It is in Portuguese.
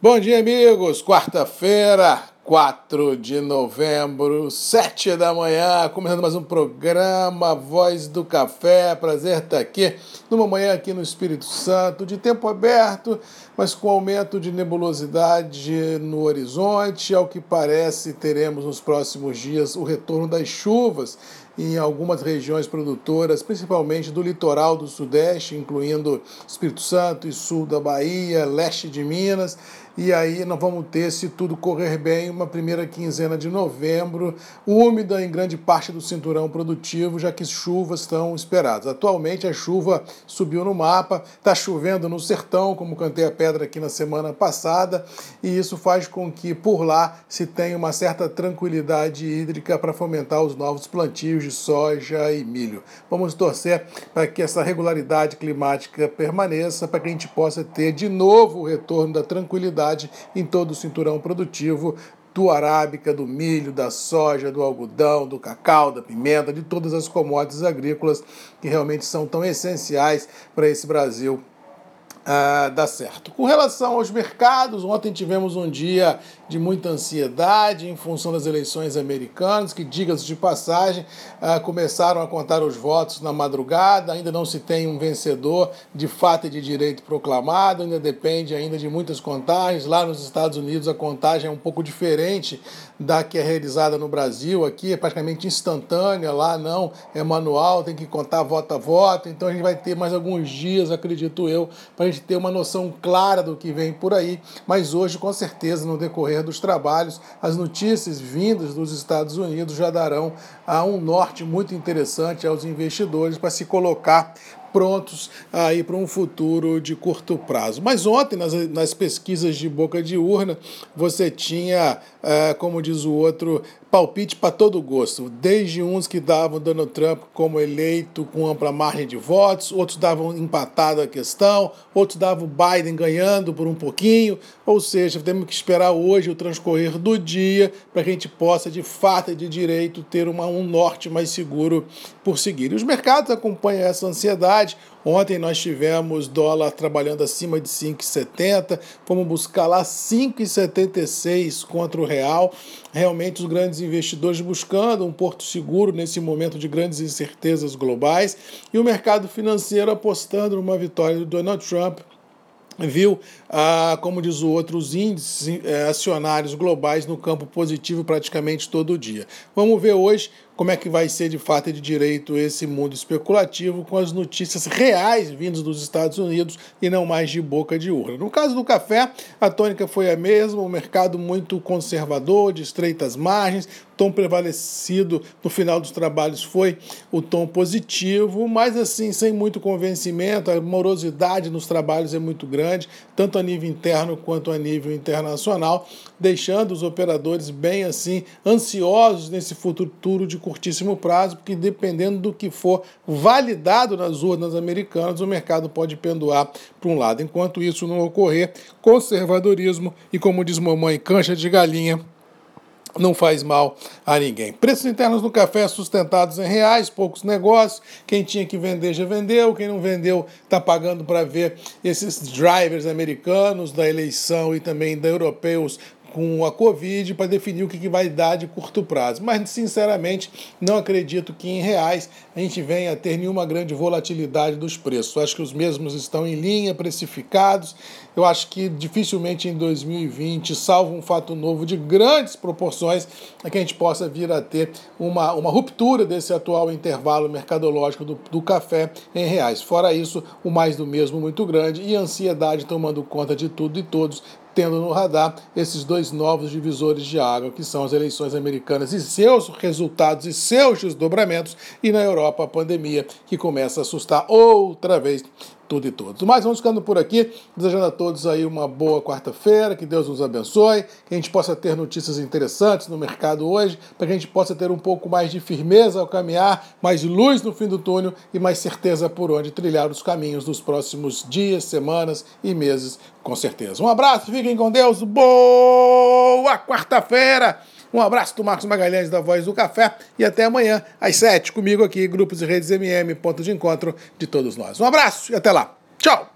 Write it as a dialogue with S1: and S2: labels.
S1: Bom dia, amigos. Quarta-feira, 4 de novembro, 7 da manhã, começando mais um programa Voz do Café. Prazer estar aqui numa manhã aqui no Espírito Santo, de tempo aberto, mas com aumento de nebulosidade no horizonte. Ao que parece, teremos nos próximos dias o retorno das chuvas em algumas regiões produtoras, principalmente do litoral do Sudeste, incluindo Espírito Santo e sul da Bahia, leste de Minas e aí nós vamos ter, se tudo correr bem, uma primeira quinzena de novembro, úmida em grande parte do cinturão produtivo, já que chuvas estão esperadas. Atualmente a chuva subiu no mapa, está chovendo no sertão, como cantei a pedra aqui na semana passada, e isso faz com que por lá se tenha uma certa tranquilidade hídrica para fomentar os novos plantios de soja e milho. Vamos torcer para que essa regularidade climática permaneça, para que a gente possa ter de novo o retorno da tranquilidade em todo o cinturão produtivo do arábica, do milho, da soja, do algodão, do cacau, da pimenta, de todas as commodities agrícolas que realmente são tão essenciais para esse Brasil ah, dar certo. Com relação aos mercados, ontem tivemos um dia de muita ansiedade em função das eleições americanas, que, diga-se de passagem, ah, começaram a contar os votos na madrugada, ainda não se tem um vencedor de fato e de direito proclamado, ainda depende ainda de muitas contagens. Lá nos Estados Unidos a contagem é um pouco diferente da que é realizada no Brasil, aqui é praticamente instantânea, lá não, é manual, tem que contar voto a voto, então a gente vai ter mais alguns dias, acredito eu, para a gente ter uma noção clara do que vem por aí, mas hoje, com certeza, no decorrer dos trabalhos, as notícias vindas dos Estados Unidos já darão a um norte muito interessante aos investidores para se colocar prontos aí para um futuro de curto prazo. Mas ontem, nas, nas pesquisas de boca de urna, você tinha, é, como diz o outro, palpite para todo gosto. Desde uns que davam Donald Trump como eleito com ampla margem de votos, outros davam empatado a questão, outros davam Biden ganhando por um pouquinho. Ou seja, temos que esperar hoje o transcorrer do dia para que a gente possa, de fato e de direito, ter uma, um norte mais seguro por seguir. E os mercados acompanham essa ansiedade. Ontem nós tivemos dólar trabalhando acima de 5,70, fomos buscar lá 5,76 contra o real. Realmente os grandes investidores buscando um porto seguro nesse momento de grandes incertezas globais e o mercado financeiro apostando numa vitória do Donald Trump viu, ah, como diz o outro, os índices eh, acionários globais no campo positivo praticamente todo dia. Vamos ver hoje como é que vai ser de fato e de direito esse mundo especulativo com as notícias reais vindas dos Estados Unidos e não mais de boca de urna. No caso do café, a tônica foi a mesma, o mercado muito conservador, de estreitas margens, tom prevalecido no final dos trabalhos foi o tom positivo, mas assim, sem muito convencimento, a morosidade nos trabalhos é muito grande, tanto a nível interno quanto a nível internacional, deixando os operadores bem assim ansiosos nesse futuro de curtíssimo prazo, porque dependendo do que for validado nas urnas americanas, o mercado pode penduar para um lado. Enquanto isso não ocorrer, conservadorismo e, como diz mamãe, cancha de galinha não faz mal a ninguém. Preços internos do café sustentados em reais, poucos negócios. Quem tinha que vender já vendeu, quem não vendeu está pagando para ver esses drivers americanos da eleição e também da europeus com a Covid para definir o que, que vai dar de curto prazo. Mas, sinceramente, não acredito que em reais a gente venha a ter nenhuma grande volatilidade dos preços. Eu acho que os mesmos estão em linha, precificados. Eu acho que dificilmente em 2020, salvo um fato novo de grandes proporções, é que a gente possa vir a ter uma, uma ruptura desse atual intervalo mercadológico do, do café em reais. Fora isso, o mais do mesmo muito grande e a ansiedade tomando conta de tudo e todos tendo no radar esses dois novos divisores de água, que são as eleições americanas e seus resultados e seus desdobramentos, e na Europa a pandemia, que começa a assustar outra vez tudo e todos. Mas vamos ficando por aqui, desejando a todos aí uma boa quarta-feira, que Deus nos abençoe, que a gente possa ter notícias interessantes no mercado hoje, para que a gente possa ter um pouco mais de firmeza ao caminhar, mais luz no fim do túnel e mais certeza por onde trilhar os caminhos dos próximos dias, semanas e meses, com certeza. Um abraço, fiquem com Deus, boa quarta-feira! Um abraço do Marcos Magalhães da Voz do Café e até amanhã às sete comigo aqui, Grupos e Redes MM, ponto de encontro de todos nós. Um abraço e até lá. Tchau!